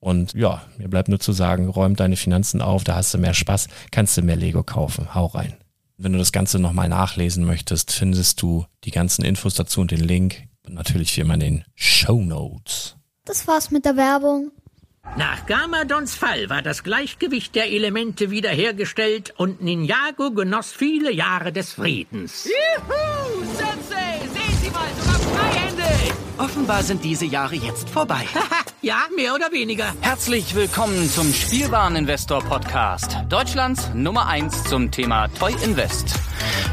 Und ja, mir bleibt nur zu sagen, räum deine Finanzen auf, da hast du mehr Spaß, kannst du mehr Lego kaufen. Hau rein. Wenn du das Ganze nochmal nachlesen möchtest, findest du die ganzen Infos dazu und den Link. Und natürlich wie immer in den Show Notes. Das war's mit der Werbung. Nach Gamadons Fall war das Gleichgewicht der Elemente wiederhergestellt und Ninjago genoss viele Jahre des Friedens. Juhu! Sensei! Offenbar sind diese Jahre jetzt vorbei. ja, mehr oder weniger. Herzlich willkommen zum Spielwareninvestor Podcast. Deutschlands Nummer 1 zum Thema Toy Invest.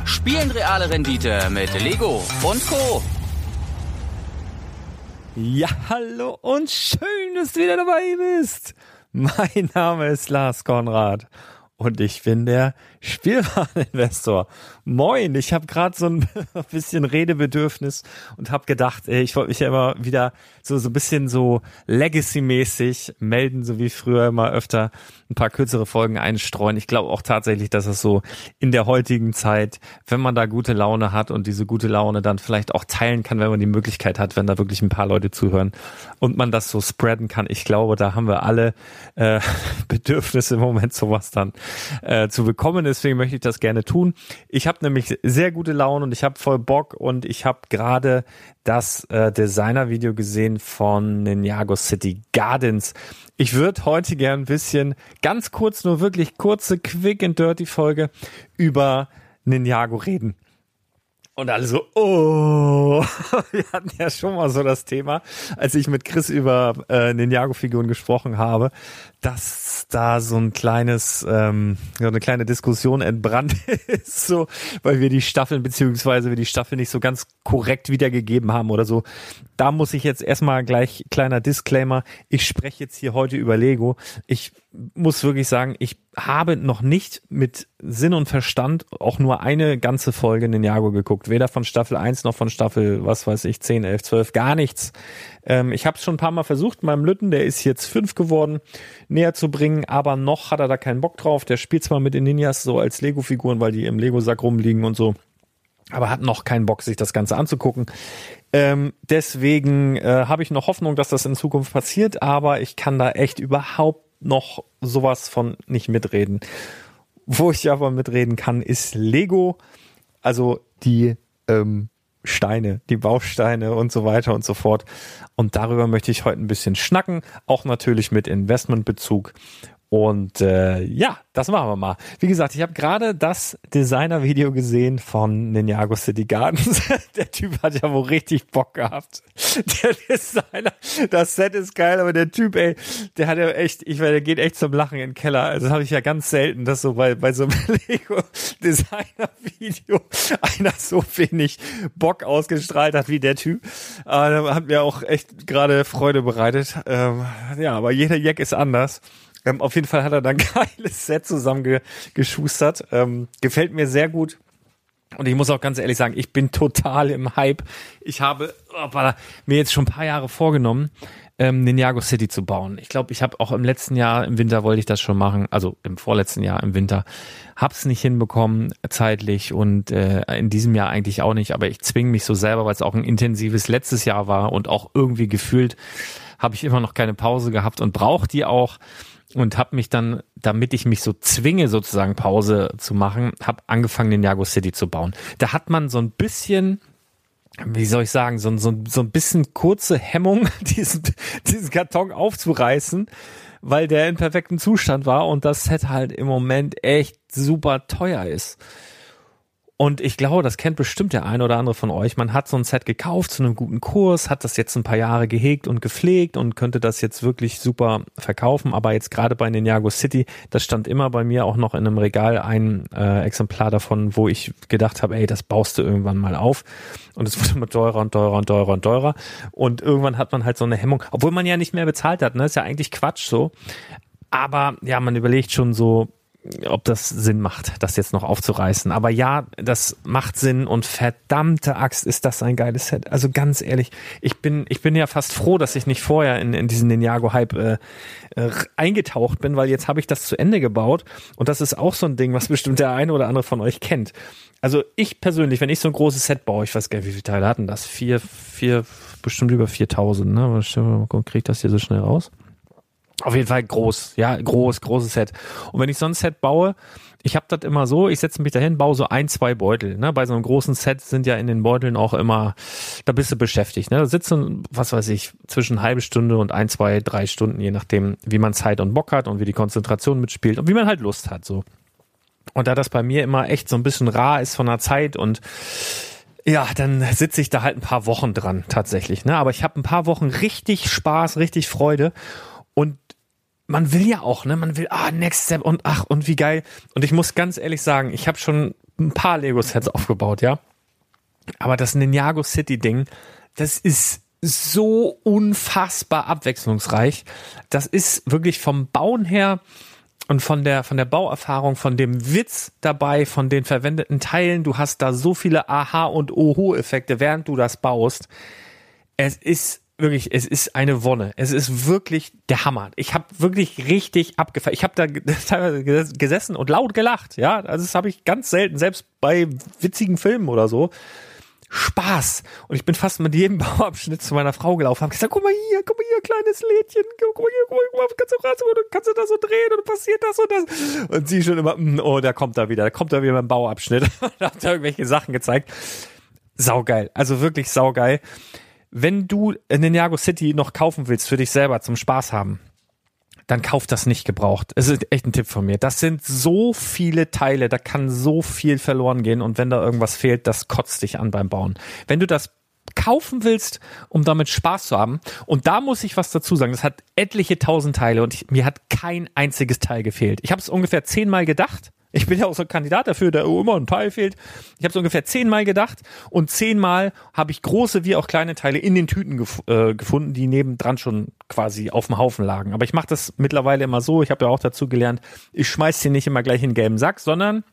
Spielen reale Rendite mit Lego und Co. Ja, hallo und schön, dass du wieder dabei bist. Mein Name ist Lars Konrad und ich bin der Spielwareninvestor. Moin, ich habe gerade so ein bisschen Redebedürfnis und habe gedacht, ich wollte mich ja immer wieder so so ein bisschen so Legacy-mäßig melden, so wie früher immer öfter ein paar kürzere Folgen einstreuen. Ich glaube auch tatsächlich, dass es so in der heutigen Zeit, wenn man da gute Laune hat und diese gute Laune dann vielleicht auch teilen kann, wenn man die Möglichkeit hat, wenn da wirklich ein paar Leute zuhören und man das so spreaden kann. Ich glaube, da haben wir alle äh, Bedürfnisse im Moment sowas dann äh, zu bekommen. Deswegen möchte ich das gerne tun. Ich habe nämlich sehr gute Laune und ich habe voll Bock und ich habe gerade das äh, Designer-Video gesehen von Ninjago City Gardens. Ich würde heute gern ein bisschen, ganz kurz, nur wirklich kurze, quick and dirty Folge über Ninjago reden. Und alle so, oh, wir hatten ja schon mal so das Thema, als ich mit Chris über äh, Ninjago-Figuren gesprochen habe, dass da so ein kleines, ähm, so eine kleine Diskussion entbrannt ist, so, weil wir die Staffeln beziehungsweise wir die Staffel nicht so ganz korrekt wiedergegeben haben oder so. Da muss ich jetzt erstmal gleich kleiner Disclaimer. Ich spreche jetzt hier heute über Lego. Ich muss wirklich sagen, ich habe noch nicht mit Sinn und Verstand auch nur eine ganze Folge in den Jago geguckt. Weder von Staffel 1 noch von Staffel, was weiß ich, 10, 11, 12, gar nichts. Ähm, ich habe es schon ein paar Mal versucht, meinem Lütten, der ist jetzt fünf geworden, näher zu bringen, aber noch hat er da keinen Bock drauf. Der spielt zwar mit den Ninjas so als Lego-Figuren, weil die im Lego-Sack rumliegen und so, aber hat noch keinen Bock, sich das Ganze anzugucken. Ähm, deswegen äh, habe ich noch Hoffnung, dass das in Zukunft passiert, aber ich kann da echt überhaupt noch sowas von nicht mitreden. Wo ich aber mitreden kann, ist Lego, also die ähm, Steine, die Bausteine und so weiter und so fort. Und darüber möchte ich heute ein bisschen schnacken, auch natürlich mit Investmentbezug. Und äh, ja, das machen wir mal. Wie gesagt, ich habe gerade das Designer-Video gesehen von Ninjago City Gardens. der Typ hat ja wohl richtig Bock gehabt. Der Designer, das Set ist geil, aber der Typ, ey, der hat ja echt, ich meine, der geht echt zum Lachen in den Keller. Also das habe ich ja ganz selten, dass so bei, bei so einem Lego-Designer-Video einer so wenig Bock ausgestrahlt hat wie der Typ. Aber hat mir auch echt gerade Freude bereitet. Ähm, ja, aber jeder Jack ist anders. Ähm, auf jeden Fall hat er dann ein geiles Set zusammengeschustert. Ähm, gefällt mir sehr gut. Und ich muss auch ganz ehrlich sagen, ich bin total im Hype. Ich habe oh, mir jetzt schon ein paar Jahre vorgenommen, ähm, Ninjago City zu bauen. Ich glaube, ich habe auch im letzten Jahr, im Winter wollte ich das schon machen, also im vorletzten Jahr im Winter, hab's nicht hinbekommen zeitlich und äh, in diesem Jahr eigentlich auch nicht, aber ich zwinge mich so selber, weil es auch ein intensives letztes Jahr war und auch irgendwie gefühlt habe ich immer noch keine Pause gehabt und brauche die auch und habe mich dann, damit ich mich so zwinge, sozusagen Pause zu machen, habe angefangen, den Jago City zu bauen. Da hat man so ein bisschen, wie soll ich sagen, so, so, so ein bisschen kurze Hemmung, diesen, diesen Karton aufzureißen, weil der in perfektem Zustand war und das Set halt im Moment echt super teuer ist. Und ich glaube, das kennt bestimmt der eine oder andere von euch. Man hat so ein Set gekauft zu einem guten Kurs, hat das jetzt ein paar Jahre gehegt und gepflegt und könnte das jetzt wirklich super verkaufen. Aber jetzt gerade bei Ninjago City, das stand immer bei mir auch noch in einem Regal ein äh, Exemplar davon, wo ich gedacht habe, ey, das baust du irgendwann mal auf. Und es wurde immer teurer und teurer und teurer und teurer. Und irgendwann hat man halt so eine Hemmung, obwohl man ja nicht mehr bezahlt hat. Ne? Ist ja eigentlich Quatsch so. Aber ja, man überlegt schon so, ob das Sinn macht, das jetzt noch aufzureißen. Aber ja, das macht Sinn und verdammte Axt ist das ein geiles Set. Also ganz ehrlich, ich bin, ich bin ja fast froh, dass ich nicht vorher in, in diesen Ninjago-Hype äh, äh, eingetaucht bin, weil jetzt habe ich das zu Ende gebaut und das ist auch so ein Ding, was bestimmt der eine oder andere von euch kennt. Also ich persönlich, wenn ich so ein großes Set baue, ich weiß gar nicht, wie viele Teile hatten das? Vier, vier, bestimmt über 4000, ne? Mal, krieg ich das hier so schnell raus? Auf jeden Fall groß, ja, groß, großes Set. Und wenn ich so ein Set baue, ich habe das immer so, ich setze mich dahin, baue so ein, zwei Beutel. Ne? Bei so einem großen Set sind ja in den Beuteln auch immer, da bist du beschäftigt. Ne? Da sitzen, was weiß ich, zwischen halbe Stunde und ein, zwei, drei Stunden, je nachdem, wie man Zeit und Bock hat und wie die Konzentration mitspielt und wie man halt Lust hat. so. Und da das bei mir immer echt so ein bisschen rar ist von der Zeit und ja, dann sitze ich da halt ein paar Wochen dran tatsächlich. Ne? Aber ich habe ein paar Wochen richtig Spaß, richtig Freude. Und man will ja auch, ne? Man will, ah, Next Step und ach, und wie geil. Und ich muss ganz ehrlich sagen, ich habe schon ein paar Lego-Sets aufgebaut, ja. Aber das Ninjago City-Ding, das ist so unfassbar abwechslungsreich. Das ist wirklich vom Bauen her und von der, von der Bauerfahrung, von dem Witz dabei, von den verwendeten Teilen. Du hast da so viele Aha- und Oho-Effekte, während du das baust. Es ist wirklich, es ist eine Wonne. Es ist wirklich der Hammer. Ich habe wirklich richtig abgefallen. Ich habe da teilweise gesessen und laut gelacht. Ja, also das habe ich ganz selten, selbst bei witzigen Filmen oder so. Spaß. Und ich bin fast mit jedem Bauabschnitt zu meiner Frau gelaufen, habe gesagt, guck mal hier, guck mal hier, kleines Lädchen, guck mal hier, guck mal, kannst du, kannst du da so drehen und passiert das und das. Und sie schon immer, mm, oh, da kommt er wieder, da kommt er wieder beim Bauabschnitt. und hat da irgendwelche Sachen gezeigt. Saugeil. Also wirklich saugeil wenn du Ninjago City noch kaufen willst für dich selber zum Spaß haben, dann kauf das nicht gebraucht. Es ist echt ein Tipp von mir. Das sind so viele Teile, da kann so viel verloren gehen und wenn da irgendwas fehlt, das kotzt dich an beim Bauen. Wenn du das kaufen willst, um damit Spaß zu haben. Und da muss ich was dazu sagen. Das hat etliche tausend Teile und ich, mir hat kein einziges Teil gefehlt. Ich habe es ungefähr zehnmal gedacht. Ich bin ja auch so ein Kandidat dafür, der immer ein Teil fehlt. Ich habe es ungefähr zehnmal gedacht und zehnmal habe ich große wie auch kleine Teile in den Tüten gef äh, gefunden, die nebendran schon quasi auf dem Haufen lagen. Aber ich mache das mittlerweile immer so. Ich habe ja auch dazu gelernt, ich schmeiß sie nicht immer gleich in den gelben Sack, sondern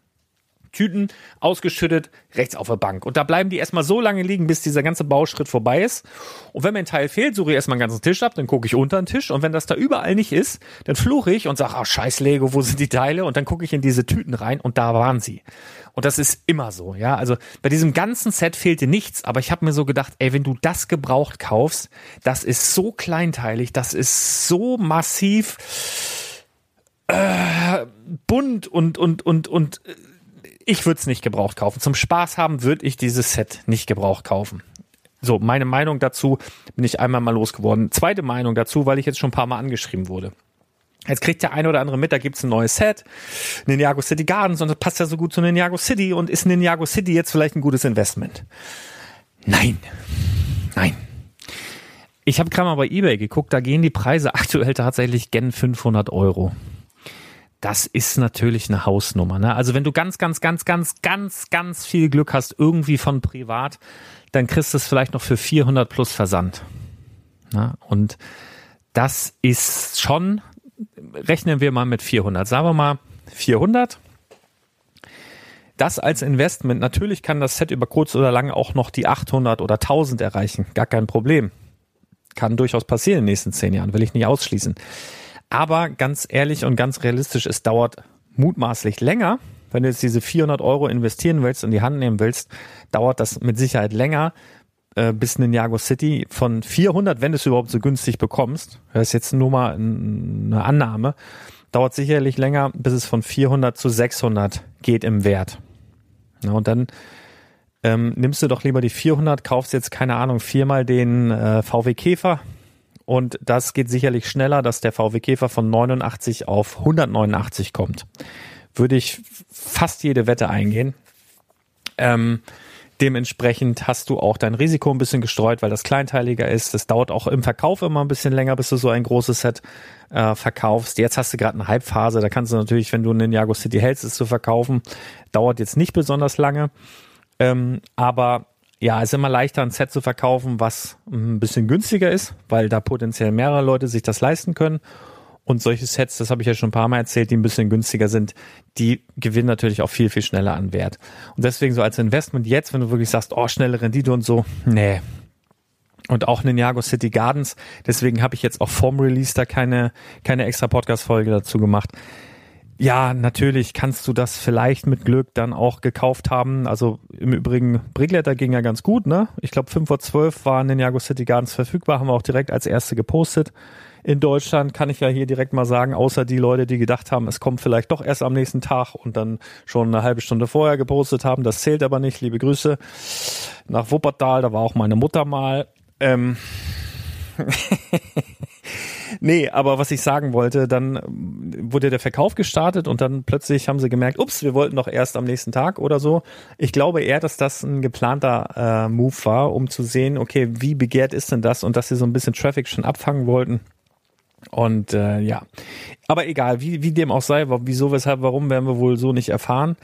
Tüten ausgeschüttet, rechts auf der Bank. Und da bleiben die erstmal so lange liegen, bis dieser ganze Bauschritt vorbei ist. Und wenn mir ein Teil fehlt, suche ich erstmal einen ganzen Tisch ab, dann gucke ich unter den Tisch. Und wenn das da überall nicht ist, dann fluche ich und sage, ah, scheiß Lego, wo sind die Teile? Und dann gucke ich in diese Tüten rein und da waren sie. Und das ist immer so, ja. Also bei diesem ganzen Set fehlte nichts, aber ich habe mir so gedacht, ey, wenn du das gebraucht kaufst, das ist so kleinteilig, das ist so massiv äh, bunt und und und und äh, ich würde es nicht gebraucht kaufen. Zum Spaß haben würde ich dieses Set nicht gebraucht kaufen. So, meine Meinung dazu bin ich einmal mal losgeworden. Zweite Meinung dazu, weil ich jetzt schon ein paar Mal angeschrieben wurde. Jetzt kriegt der eine oder andere mit, da gibt's ein neues Set, Ninjago City Gardens, und das passt ja so gut zu Ninjago City und ist Ninjago City jetzt vielleicht ein gutes Investment? Nein. Nein. Ich habe gerade mal bei eBay geguckt, da gehen die Preise aktuell tatsächlich gen 500 Euro das ist natürlich eine Hausnummer. Ne? Also wenn du ganz, ganz, ganz, ganz, ganz, ganz viel Glück hast, irgendwie von privat, dann kriegst du es vielleicht noch für 400 plus Versand. Ne? Und das ist schon, rechnen wir mal mit 400. Sagen wir mal 400. Das als Investment, natürlich kann das Set über kurz oder lang auch noch die 800 oder 1000 erreichen. Gar kein Problem. Kann durchaus passieren in den nächsten zehn Jahren, will ich nicht ausschließen. Aber ganz ehrlich und ganz realistisch, es dauert mutmaßlich länger. Wenn du jetzt diese 400 Euro investieren willst und die Hand nehmen willst, dauert das mit Sicherheit länger, äh, bis Ninjago City von 400, wenn du es überhaupt so günstig bekommst, das ist jetzt nur mal eine Annahme, dauert sicherlich länger, bis es von 400 zu 600 geht im Wert. Na, und dann ähm, nimmst du doch lieber die 400, kaufst jetzt, keine Ahnung, viermal den äh, VW Käfer, und das geht sicherlich schneller, dass der VW Käfer von 89 auf 189 kommt. Würde ich fast jede Wette eingehen. Ähm, dementsprechend hast du auch dein Risiko ein bisschen gestreut, weil das kleinteiliger ist. Das dauert auch im Verkauf immer ein bisschen länger, bis du so ein großes Set äh, verkaufst. Jetzt hast du gerade eine Halbphase, da kannst du natürlich, wenn du einen Jago City hältst, es zu verkaufen, dauert jetzt nicht besonders lange. Ähm, aber ja, es ist immer leichter, ein Set zu verkaufen, was ein bisschen günstiger ist, weil da potenziell mehrere Leute sich das leisten können. Und solche Sets, das habe ich ja schon ein paar Mal erzählt, die ein bisschen günstiger sind, die gewinnen natürlich auch viel, viel schneller an Wert. Und deswegen so als Investment jetzt, wenn du wirklich sagst, oh, schnelle Rendite und so, nee. Und auch Ninjago City Gardens, deswegen habe ich jetzt auch vorm Release da keine, keine extra Podcast-Folge dazu gemacht ja, natürlich kannst du das vielleicht mit Glück dann auch gekauft haben. Also im Übrigen, Brickletter ging ja ganz gut, ne? Ich glaube, 5 vor 12 waren Ninjago City Gardens verfügbar, haben wir auch direkt als erste gepostet. In Deutschland kann ich ja hier direkt mal sagen, außer die Leute, die gedacht haben, es kommt vielleicht doch erst am nächsten Tag und dann schon eine halbe Stunde vorher gepostet haben. Das zählt aber nicht. Liebe Grüße nach Wuppertal, da war auch meine Mutter mal. Ähm Nee, aber was ich sagen wollte, dann wurde der Verkauf gestartet und dann plötzlich haben sie gemerkt, ups, wir wollten doch erst am nächsten Tag oder so. Ich glaube eher, dass das ein geplanter äh, Move war, um zu sehen, okay, wie begehrt ist denn das und dass sie so ein bisschen Traffic schon abfangen wollten. Und äh, ja, aber egal, wie, wie dem auch sei, wieso, weshalb, warum, werden wir wohl so nicht erfahren.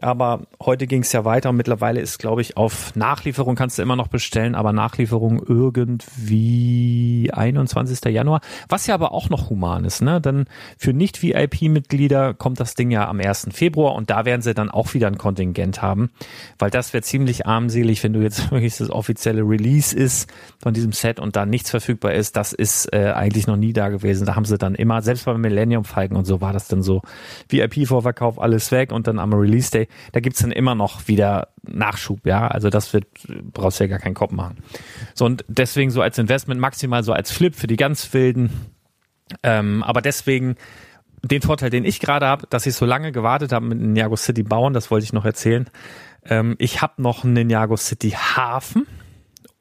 Aber heute ging es ja weiter und mittlerweile ist, glaube ich, auf Nachlieferung kannst du immer noch bestellen, aber Nachlieferung irgendwie 21. Januar, was ja aber auch noch human ist, ne? Denn für Nicht-VIP-Mitglieder kommt das Ding ja am 1. Februar und da werden sie dann auch wieder ein Kontingent haben, weil das wäre ziemlich armselig, wenn du jetzt wirklich das offizielle Release ist von diesem Set und da nichts verfügbar ist. Das ist äh, eigentlich noch nie da gewesen. Da haben sie dann immer, selbst beim Millennium Falcon und so war das dann so, VIP-Vorverkauf, alles weg und dann am Release Day da gibt's dann immer noch wieder Nachschub, ja. Also das wird, brauchst du ja gar keinen Kopf machen. So, und deswegen so als Investment maximal so als Flip für die ganz wilden. Ähm, aber deswegen den Vorteil, den ich gerade habe, dass ich so lange gewartet habe mit Ninjago City bauen, das wollte ich noch erzählen. Ähm, ich habe noch einen Ninjago City Hafen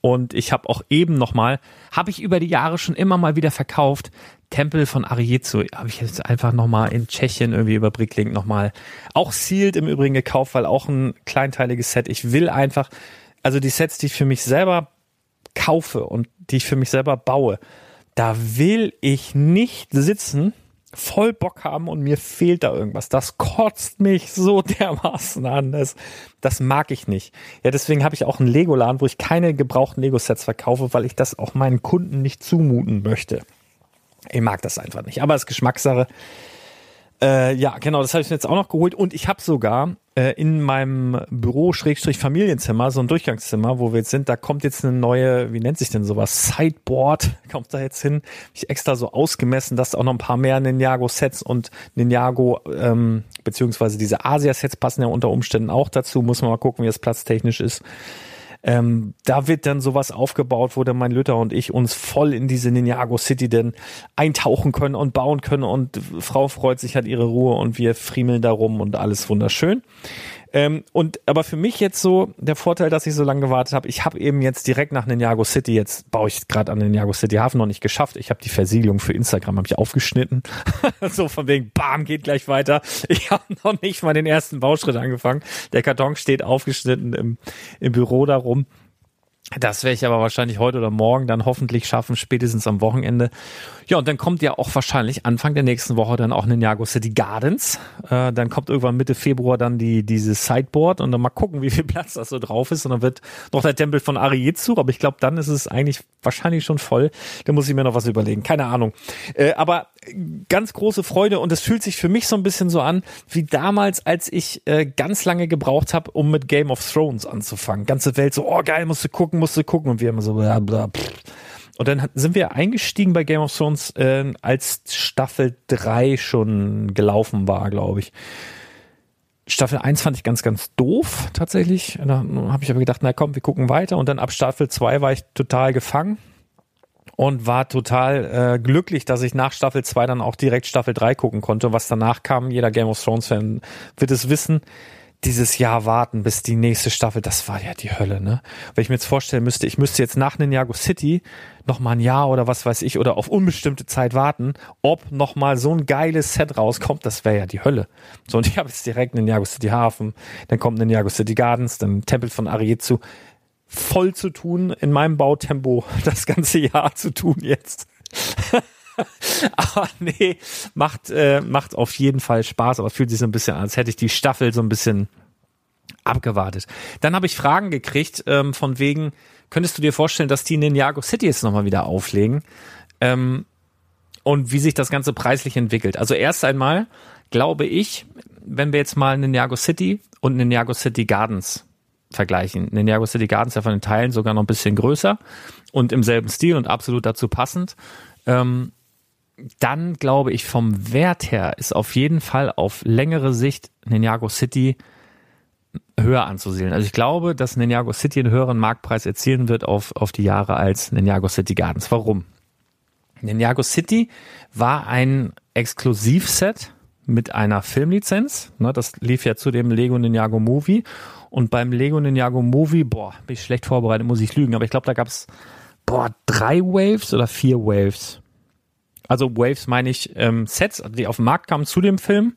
und ich habe auch eben nochmal, habe ich über die Jahre schon immer mal wieder verkauft, Tempel von Ariezu habe ich jetzt einfach nochmal in Tschechien irgendwie über Bricklink nochmal auch Sealed im Übrigen gekauft, weil auch ein kleinteiliges Set. Ich will einfach, also die Sets, die ich für mich selber kaufe und die ich für mich selber baue, da will ich nicht sitzen, voll Bock haben und mir fehlt da irgendwas. Das kotzt mich so dermaßen an. Das, das mag ich nicht. Ja, deswegen habe ich auch einen Lego-Laden, wo ich keine gebrauchten Lego-Sets verkaufe, weil ich das auch meinen Kunden nicht zumuten möchte. Ich mag das einfach nicht. Aber es ist Geschmackssache. Äh, ja, genau, das habe ich mir jetzt auch noch geholt. Und ich habe sogar äh, in meinem Büro Schrägstrich Familienzimmer, so ein Durchgangszimmer, wo wir jetzt sind, da kommt jetzt eine neue, wie nennt sich denn sowas? Sideboard kommt da jetzt hin. Ich extra so ausgemessen, dass auch noch ein paar mehr Ninjago-Sets und Ninjago, ähm, beziehungsweise diese Asia-Sets passen ja unter Umständen auch dazu. Muss man mal gucken, wie das platztechnisch ist. Ähm, da wird dann sowas aufgebaut, wo dann mein Lütter und ich uns voll in diese Ninjago City denn eintauchen können und bauen können und Frau freut sich, hat ihre Ruhe und wir friemeln da rum und alles wunderschön. Ähm, und aber für mich jetzt so der Vorteil, dass ich so lange gewartet habe, ich habe eben jetzt direkt nach Ninjago City, jetzt baue ich gerade an Ninjago City Hafen noch nicht geschafft. Ich habe die Versiegelung für Instagram habe ich aufgeschnitten. so von wegen, bam, geht gleich weiter. Ich habe noch nicht mal den ersten Bauschritt angefangen. Der Karton steht aufgeschnitten im, im Büro darum. Das werde ich aber wahrscheinlich heute oder morgen dann hoffentlich schaffen, spätestens am Wochenende. Ja, und dann kommt ja auch wahrscheinlich Anfang der nächsten Woche dann auch Ninjago City Gardens. Äh, dann kommt irgendwann Mitte Februar dann die dieses Sideboard und dann mal gucken, wie viel Platz das so drauf ist. Und dann wird noch der Tempel von Arietsu, aber ich glaube, dann ist es eigentlich wahrscheinlich schon voll. Da muss ich mir noch was überlegen. Keine Ahnung. Äh, aber ganz große Freude und es fühlt sich für mich so ein bisschen so an wie damals, als ich äh, ganz lange gebraucht habe, um mit Game of Thrones anzufangen. Ganze Welt so, oh geil, musst du gucken, musst du gucken und wir immer so bla bla. Pff. Und dann sind wir eingestiegen bei Game of Thrones, äh, als Staffel 3 schon gelaufen war, glaube ich. Staffel 1 fand ich ganz, ganz doof tatsächlich. Da habe ich aber gedacht, na komm, wir gucken weiter. Und dann ab Staffel 2 war ich total gefangen und war total äh, glücklich, dass ich nach Staffel 2 dann auch direkt Staffel 3 gucken konnte. Was danach kam, jeder Game of Thrones-Fan wird es wissen. Dieses Jahr warten bis die nächste Staffel, das war ja die Hölle, ne? Wenn ich mir jetzt vorstellen müsste, ich müsste jetzt nach Ninjago City noch mal ein Jahr oder was weiß ich oder auf unbestimmte Zeit warten, ob noch mal so ein geiles Set rauskommt, das wäre ja die Hölle. So, und ich habe jetzt direkt Ninjago City Hafen, dann kommt Ninjago City Gardens, dann Tempel von Arietsu voll zu tun, in meinem Bautempo das ganze Jahr zu tun jetzt. aber nee, macht, äh, macht auf jeden Fall Spaß, aber fühlt sich so ein bisschen an, als hätte ich die Staffel so ein bisschen abgewartet. Dann habe ich Fragen gekriegt, ähm, von wegen, könntest du dir vorstellen, dass die in Ninjago City jetzt nochmal wieder auflegen? Ähm, und wie sich das Ganze preislich entwickelt. Also erst einmal glaube ich, wenn wir jetzt mal Ninjago City und Ninjago City Gardens vergleichen. Ninjago City Gardens ja von den Teilen sogar noch ein bisschen größer und im selben Stil und absolut dazu passend. Ähm, dann glaube ich, vom Wert her ist auf jeden Fall auf längere Sicht Ninjago City höher anzusiedeln. Also ich glaube, dass Ninjago City einen höheren Marktpreis erzielen wird auf, auf die Jahre als Ninjago City Gardens. Warum? Ninjago City war ein Exklusivset mit einer Filmlizenz. Ne, das lief ja zu dem Lego Ninjago Movie. Und beim Lego Ninjago Movie, boah, bin ich schlecht vorbereitet, muss ich lügen. Aber ich glaube, da gab's boah, drei Waves oder vier Waves. Also Waves meine ich ähm, Sets, die auf den Markt kamen zu dem Film.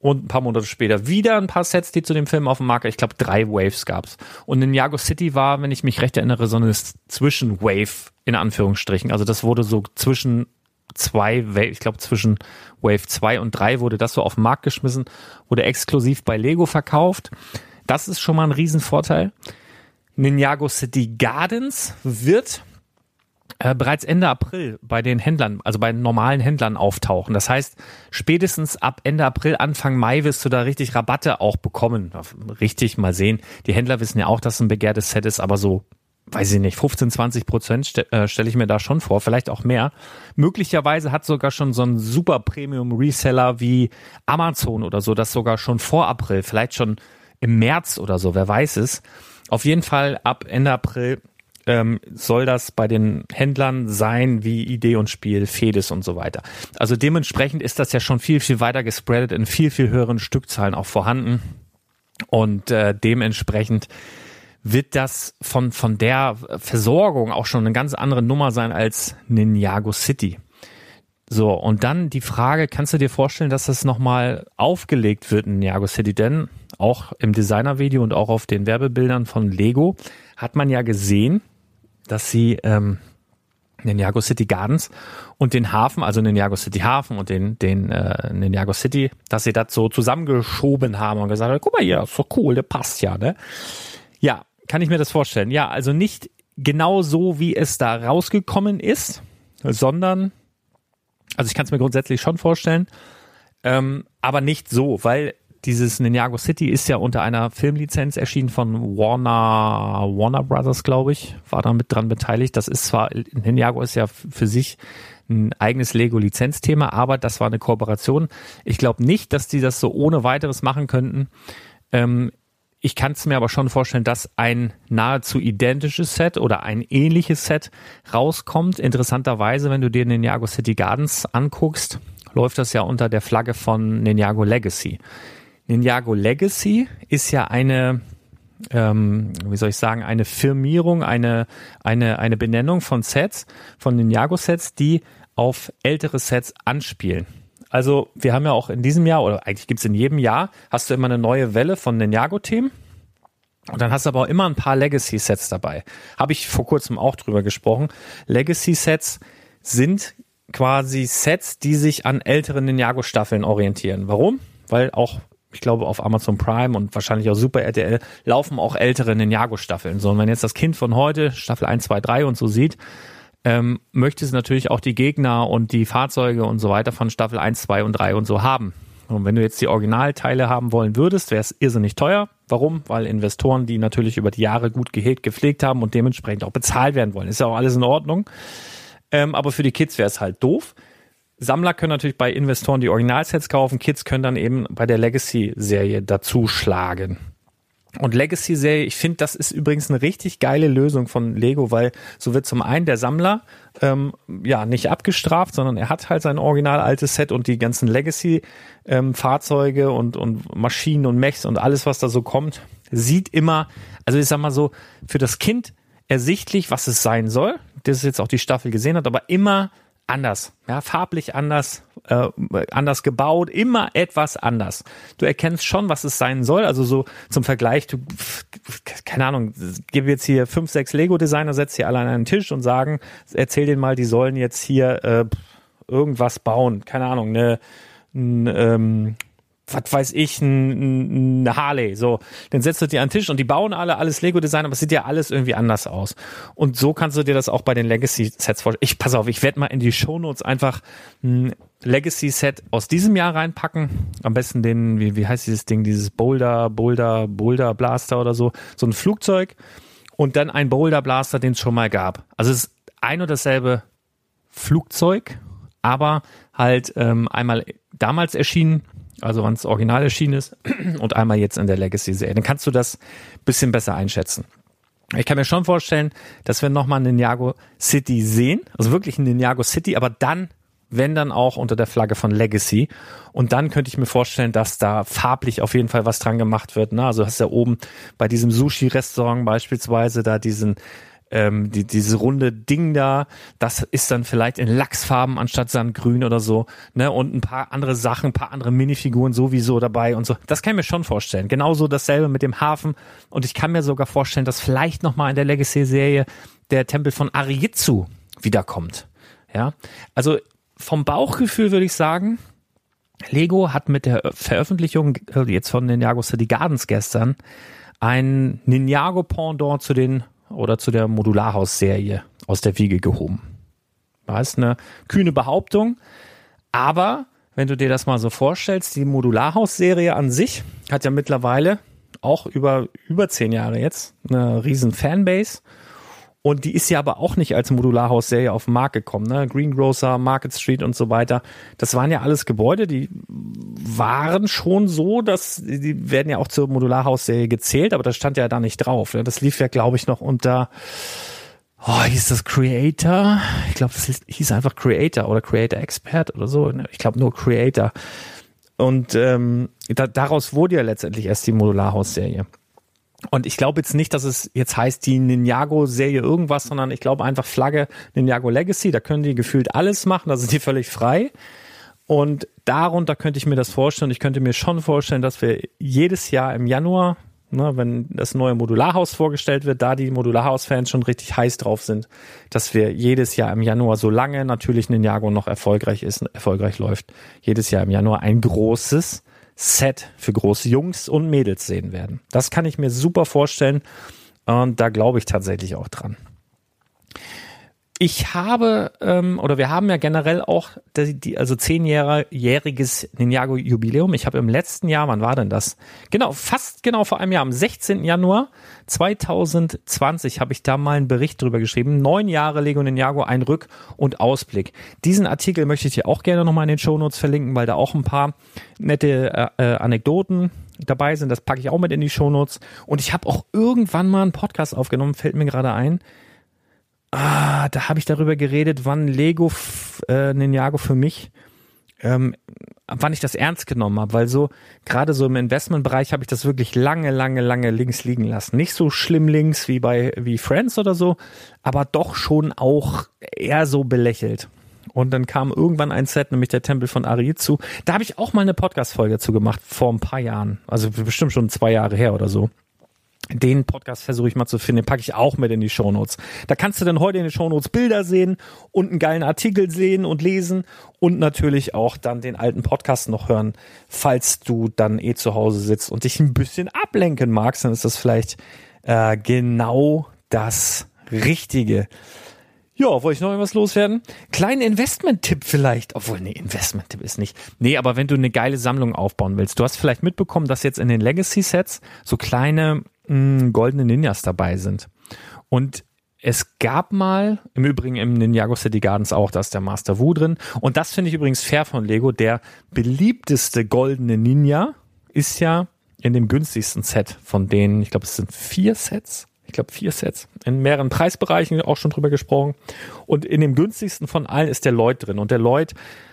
Und ein paar Monate später wieder ein paar Sets, die zu dem Film auf dem Markt, ich glaube drei Waves gab's. Und Ninjago City war, wenn ich mich recht erinnere, so eine Zwischenwave in Anführungsstrichen. Also das wurde so zwischen zwei, ich glaube zwischen Wave 2 und 3 wurde das so auf den Markt geschmissen, wurde exklusiv bei Lego verkauft. Das ist schon mal ein Riesenvorteil. Ninjago City Gardens wird äh, bereits Ende April bei den Händlern, also bei normalen Händlern auftauchen. Das heißt, spätestens ab Ende April, Anfang Mai wirst du da richtig Rabatte auch bekommen. Richtig mal sehen. Die Händler wissen ja auch, dass es ein begehrtes Set ist, aber so weiß ich nicht, 15, 20 Prozent ste äh, stelle ich mir da schon vor, vielleicht auch mehr. Möglicherweise hat sogar schon so ein super Premium Reseller wie Amazon oder so, das sogar schon vor April, vielleicht schon im März oder so, wer weiß es. Auf jeden Fall ab Ende April ähm, soll das bei den Händlern sein wie Idee und Spiel, Fedes und so weiter. Also dementsprechend ist das ja schon viel, viel weiter gespreadet in viel, viel höheren Stückzahlen auch vorhanden. Und äh, dementsprechend wird das von, von der Versorgung auch schon eine ganz andere Nummer sein als Ninjago City. So, und dann die Frage, kannst du dir vorstellen, dass das nochmal aufgelegt wird in Ninjago City? Denn auch im Designer-Video und auch auf den Werbebildern von Lego hat man ja gesehen, dass sie ähm, Ninjago City Gardens und den Hafen, also Ninjago City Hafen und den, den äh, Ninjago City, dass sie das so zusammengeschoben haben und gesagt haben, guck mal hier, ist doch cool, der passt ja, ne? Ja, kann ich mir das vorstellen. Ja, also nicht genau so, wie es da rausgekommen ist, sondern, also ich kann es mir grundsätzlich schon vorstellen, ähm, aber nicht so, weil dieses Ninjago City ist ja unter einer Filmlizenz erschienen von Warner, Warner Brothers, glaube ich, war da mit dran beteiligt. Das ist zwar, Ninjago ist ja für sich ein eigenes Lego-Lizenzthema, aber das war eine Kooperation. Ich glaube nicht, dass die das so ohne weiteres machen könnten. Ähm, ich kann es mir aber schon vorstellen, dass ein nahezu identisches Set oder ein ähnliches Set rauskommt. Interessanterweise, wenn du dir Ninjago City Gardens anguckst, läuft das ja unter der Flagge von Ninjago Legacy. Ninjago Legacy ist ja eine, ähm, wie soll ich sagen, eine Firmierung, eine, eine, eine Benennung von Sets, von Ninjago-Sets, die auf ältere Sets anspielen. Also wir haben ja auch in diesem Jahr, oder eigentlich gibt's in jedem Jahr, hast du immer eine neue Welle von Ninjago-Themen. Und dann hast du aber auch immer ein paar Legacy-Sets dabei. Habe ich vor kurzem auch drüber gesprochen. Legacy-Sets sind quasi Sets, die sich an älteren Ninjago-Staffeln orientieren. Warum? Weil auch ich glaube, auf Amazon Prime und wahrscheinlich auch Super RTL laufen auch ältere Ninjago-Staffeln. So, und wenn jetzt das Kind von heute Staffel 1, 2, 3 und so sieht, ähm, möchte es natürlich auch die Gegner und die Fahrzeuge und so weiter von Staffel 1, 2 und 3 und so haben. Und wenn du jetzt die Originalteile haben wollen würdest, wäre es irrsinnig teuer. Warum? Weil Investoren, die natürlich über die Jahre gut gehegt, gepflegt haben und dementsprechend auch bezahlt werden wollen. Ist ja auch alles in Ordnung. Ähm, aber für die Kids wäre es halt doof. Sammler können natürlich bei Investoren die Originalsets kaufen, Kids können dann eben bei der Legacy-Serie dazu schlagen. Und Legacy-Serie, ich finde, das ist übrigens eine richtig geile Lösung von Lego, weil so wird zum einen der Sammler ähm, ja nicht abgestraft, sondern er hat halt sein original altes Set und die ganzen Legacy-Fahrzeuge ähm, und, und Maschinen und Mechs und alles, was da so kommt, sieht immer, also ich sag mal so, für das Kind ersichtlich, was es sein soll, das jetzt auch die Staffel gesehen hat, aber immer anders, ja, farblich anders, äh, anders gebaut, immer etwas anders. Du erkennst schon, was es sein soll. Also so zum Vergleich, du, keine Ahnung, gib jetzt hier fünf, sechs Lego-Designer, setz sie alle an einen Tisch und sagen, erzähl denen mal, die sollen jetzt hier äh, irgendwas bauen, keine Ahnung, eine, ein, ähm, was weiß ich, ein, ein Harley. So, dann setzt du dir an den Tisch und die bauen alle alles Lego-Design, aber es sieht ja alles irgendwie anders aus. Und so kannst du dir das auch bei den Legacy-Sets vorstellen. Ich pass auf, ich werde mal in die Shownotes einfach ein Legacy-Set aus diesem Jahr reinpacken. Am besten den, wie, wie heißt dieses Ding, dieses Boulder, Boulder, Boulder Blaster oder so. So ein Flugzeug und dann ein Boulder Blaster, den es schon mal gab. Also es ist ein und dasselbe Flugzeug, aber halt ähm, einmal damals erschienen also wann es original erschienen ist und einmal jetzt in der Legacy-Serie. Dann kannst du das bisschen besser einschätzen. Ich kann mir schon vorstellen, dass wir nochmal Ninjago City sehen, also wirklich Ninjago City, aber dann, wenn dann auch unter der Flagge von Legacy. Und dann könnte ich mir vorstellen, dass da farblich auf jeden Fall was dran gemacht wird. Ne? Also hast ja oben bei diesem Sushi-Restaurant beispielsweise da diesen ähm, die, diese runde Ding da, das ist dann vielleicht in Lachsfarben anstatt Sandgrün oder so, ne? Und ein paar andere Sachen, ein paar andere Minifiguren sowieso dabei und so. Das kann ich mir schon vorstellen. Genauso dasselbe mit dem Hafen. Und ich kann mir sogar vorstellen, dass vielleicht nochmal in der Legacy-Serie der Tempel von Ariitsu wiederkommt. Ja. Also vom Bauchgefühl würde ich sagen, Lego hat mit der Veröffentlichung jetzt von Ninjago City Gardens gestern ein Ninjago Pendant zu den oder zu der Modularhaus-Serie aus der Wiege gehoben. War ist eine kühne Behauptung, aber wenn du dir das mal so vorstellst, die Modularhaus-Serie an sich hat ja mittlerweile auch über, über zehn Jahre jetzt eine riesen Fanbase und die ist ja aber auch nicht als Modularhaus-Serie auf den Markt gekommen. Ne? Greengrocer, Market Street und so weiter. Das waren ja alles Gebäude, die waren schon so, dass die werden ja auch zur Modularhaus-Serie gezählt, aber das stand ja da nicht drauf. Ne? Das lief ja, glaube ich, noch unter Oh, hieß das Creator? Ich glaube, das hieß einfach Creator oder Creator Expert oder so. Ne? Ich glaube nur Creator. Und ähm, da, daraus wurde ja letztendlich erst die Modularhaus-Serie. Und ich glaube jetzt nicht, dass es jetzt heißt, die Ninjago-Serie irgendwas, sondern ich glaube einfach Flagge Ninjago Legacy, da können die gefühlt alles machen, da sind die völlig frei. Und darunter könnte ich mir das vorstellen. Ich könnte mir schon vorstellen, dass wir jedes Jahr im Januar ne, wenn das neue Modularhaus vorgestellt wird, da die Modularhaus-Fans schon richtig heiß drauf sind, dass wir jedes Jahr im Januar, solange natürlich Ninjago noch erfolgreich ist, erfolgreich läuft, jedes Jahr im Januar ein großes Set für große Jungs und Mädels sehen werden. Das kann ich mir super vorstellen und da glaube ich tatsächlich auch dran ich habe, ähm, oder wir haben ja generell auch die, die also zehnjähriges Ninjago-Jubiläum. Ich habe im letzten Jahr, wann war denn das? Genau, fast genau vor einem Jahr, am 16. Januar 2020 habe ich da mal einen Bericht drüber geschrieben. Neun Jahre Lego Ninjago, ein Rück- und Ausblick. Diesen Artikel möchte ich dir auch gerne nochmal in den Shownotes verlinken, weil da auch ein paar nette äh, äh, Anekdoten dabei sind. Das packe ich auch mit in die Shownotes. Und ich habe auch irgendwann mal einen Podcast aufgenommen, fällt mir gerade ein Ah, da habe ich darüber geredet, wann Lego äh, Ninjago für mich, ähm, wann ich das ernst genommen habe, weil so gerade so im Investmentbereich habe ich das wirklich lange, lange, lange links liegen lassen. Nicht so schlimm links wie bei wie Friends oder so, aber doch schon auch eher so belächelt. Und dann kam irgendwann ein Set, nämlich der Tempel von Arizu. Da habe ich auch mal eine Podcast-Folge zu gemacht vor ein paar Jahren. Also bestimmt schon zwei Jahre her oder so den Podcast versuche ich mal zu finden, den packe ich auch mit in die Shownotes. Da kannst du dann heute in den Shownotes Bilder sehen und einen geilen Artikel sehen und lesen und natürlich auch dann den alten Podcast noch hören, falls du dann eh zu Hause sitzt und dich ein bisschen ablenken magst, dann ist das vielleicht äh, genau das Richtige. Ja, wollte ich noch irgendwas loswerden? Kleinen Investment-Tipp vielleicht. Obwohl, nee, Investment-Tipp ist nicht. Nee, aber wenn du eine geile Sammlung aufbauen willst. Du hast vielleicht mitbekommen, dass jetzt in den Legacy-Sets so kleine mh, goldene Ninjas dabei sind. Und es gab mal, im Übrigen im Ninjago City Gardens auch, da ist der Master Wu drin. Und das finde ich übrigens fair von Lego. Der beliebteste goldene Ninja ist ja in dem günstigsten Set von denen, ich glaube, es sind vier Sets. Ich glaube, vier Sets. In mehreren Preisbereichen auch schon drüber gesprochen. Und in dem günstigsten von allen ist der Lloyd drin. Und der Lloyd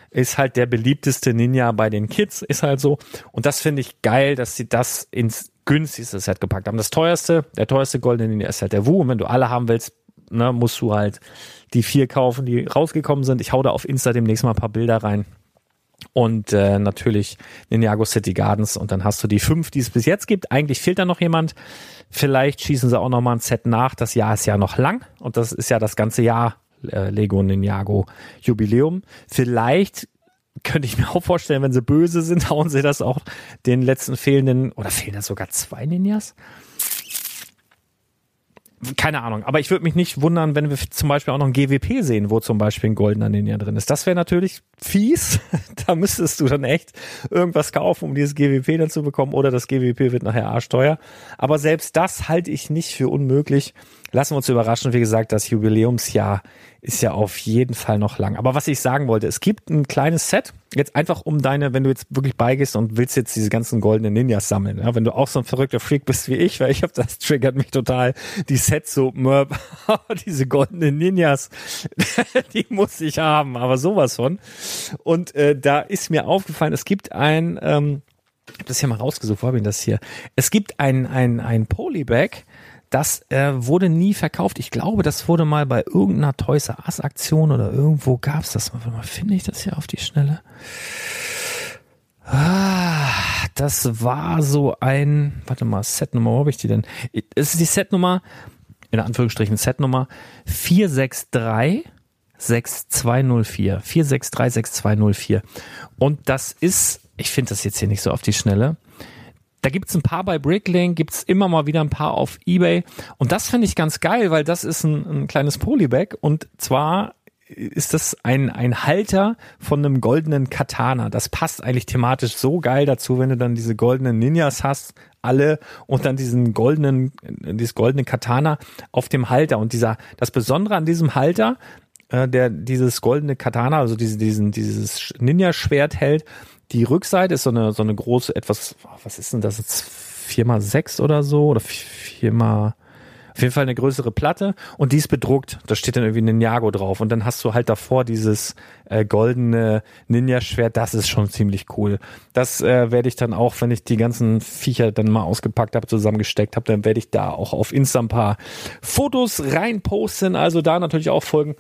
ist halt der beliebteste Ninja bei den Kids, ist halt so. Und das finde ich geil, dass sie das ins günstigste Set gepackt haben. Das teuerste, der teuerste goldene Ninja ist halt der Wu. Und wenn du alle haben willst, ne, musst du halt die vier kaufen, die rausgekommen sind. Ich hau da auf Insta demnächst mal ein paar Bilder rein. Und äh, natürlich Ninjago City Gardens. Und dann hast du die fünf, die es bis jetzt gibt. Eigentlich fehlt da noch jemand. Vielleicht schießen sie auch noch mal ein Set nach. Das Jahr ist ja noch lang. Und das ist ja das ganze Jahr äh, Lego Ninjago Jubiläum. Vielleicht könnte ich mir auch vorstellen, wenn sie böse sind, hauen sie das auch den letzten fehlenden, oder fehlen da sogar zwei Ninjas? Keine Ahnung, aber ich würde mich nicht wundern, wenn wir zum Beispiel auch noch ein GWP sehen, wo zum Beispiel ein goldener Ninja drin ist. Das wäre natürlich fies. da müsstest du dann echt irgendwas kaufen, um dieses GWP dann zu bekommen, oder das GWP wird nachher arschteuer. Aber selbst das halte ich nicht für unmöglich. Lassen wir uns überraschen. Wie gesagt, das Jubiläumsjahr ist ja auf jeden Fall noch lang. Aber was ich sagen wollte, es gibt ein kleines Set, jetzt einfach um deine, wenn du jetzt wirklich beigehst und willst jetzt diese ganzen goldenen Ninjas sammeln, ja, wenn du auch so ein verrückter Freak bist wie ich, weil ich habe das triggert mich total, die Sets so, diese goldenen Ninjas, die muss ich haben, aber sowas von. Und äh, da ist mir aufgefallen, es gibt ein, ähm, ich habe das hier mal rausgesucht, wo habe ich das hier? Es gibt ein, ein, ein Polybag, das äh, wurde nie verkauft. Ich glaube, das wurde mal bei irgendeiner Toys R Us Aktion oder irgendwo gab's das. Warte mal, finde ich das hier auf die Schnelle? Ah, das war so ein, warte mal, Setnummer, wo habe ich die denn? Es ist die Setnummer, in Anführungsstrichen Setnummer 463 6204. 463 6204. Und das ist, ich finde das jetzt hier nicht so auf die Schnelle, da gibt's ein paar bei Bricklink, gibt's immer mal wieder ein paar auf Ebay. Und das finde ich ganz geil, weil das ist ein, ein kleines Polybag. Und zwar ist das ein, ein Halter von einem goldenen Katana. Das passt eigentlich thematisch so geil dazu, wenn du dann diese goldenen Ninjas hast, alle und dann diesen goldenen, dieses goldene Katana auf dem Halter. Und dieser, das Besondere an diesem Halter, äh, der dieses goldene Katana, also diese, diesen, dieses Ninja-Schwert hält, die Rückseite ist so eine, so eine große, etwas, was ist denn das jetzt? Vier mal sechs oder so? Oder vier mal, auf jeden Fall eine größere Platte und die ist bedruckt. Da steht dann irgendwie Ninjago drauf und dann hast du halt davor dieses äh, goldene Ninja-Schwert. Das ist schon ziemlich cool. Das äh, werde ich dann auch, wenn ich die ganzen Viecher dann mal ausgepackt habe, zusammengesteckt habe, dann werde ich da auch auf Insta ein paar Fotos reinposten. Also da natürlich auch folgen.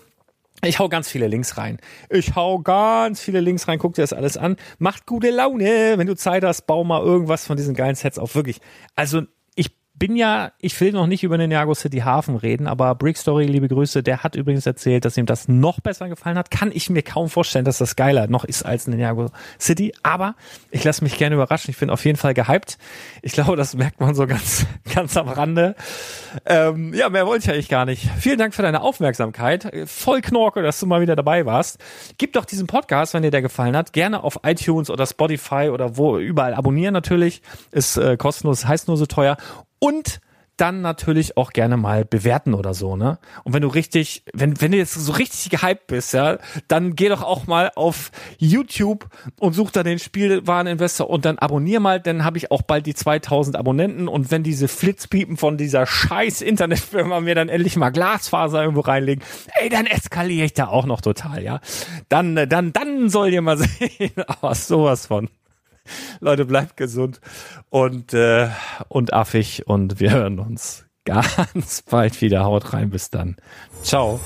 Ich hau ganz viele Links rein. Ich hau ganz viele Links rein. Guck dir das alles an. Macht gute Laune. Wenn du Zeit hast, bau mal irgendwas von diesen geilen Sets auf. Wirklich. Also bin ja, ich will noch nicht über den Jago City Hafen reden, aber Brick Story, liebe Grüße, der hat übrigens erzählt, dass ihm das noch besser gefallen hat. Kann ich mir kaum vorstellen, dass das geiler noch ist als Ninjago City, aber ich lasse mich gerne überraschen. Ich bin auf jeden Fall gehypt. Ich glaube, das merkt man so ganz, ganz am Rande. Ähm, ja, mehr wollte ich eigentlich gar nicht. Vielen Dank für deine Aufmerksamkeit. Voll Knorke, dass du mal wieder dabei warst. Gib doch diesen Podcast, wenn dir der gefallen hat, gerne auf iTunes oder Spotify oder wo überall abonnieren natürlich. Ist äh, kostenlos, heißt nur so teuer. Und dann natürlich auch gerne mal bewerten oder so, ne? Und wenn du richtig, wenn, wenn du jetzt so richtig gehypt bist, ja, dann geh doch auch mal auf YouTube und such da den Spielwareninvestor und dann abonnier mal, dann habe ich auch bald die 2000 Abonnenten und wenn diese Flitzpiepen von dieser scheiß Internetfirma mir dann endlich mal Glasfaser irgendwo reinlegen, ey, dann eskaliere ich da auch noch total, ja? Dann, dann, dann soll ihr mal sehen, aber sowas von. Leute, bleibt gesund und, äh, und affig und wir hören uns ganz bald wieder. Haut rein, bis dann. Ciao.